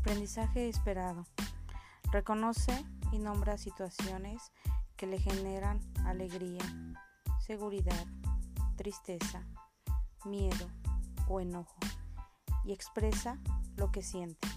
Aprendizaje esperado. Reconoce y nombra situaciones que le generan alegría, seguridad, tristeza, miedo o enojo y expresa lo que siente.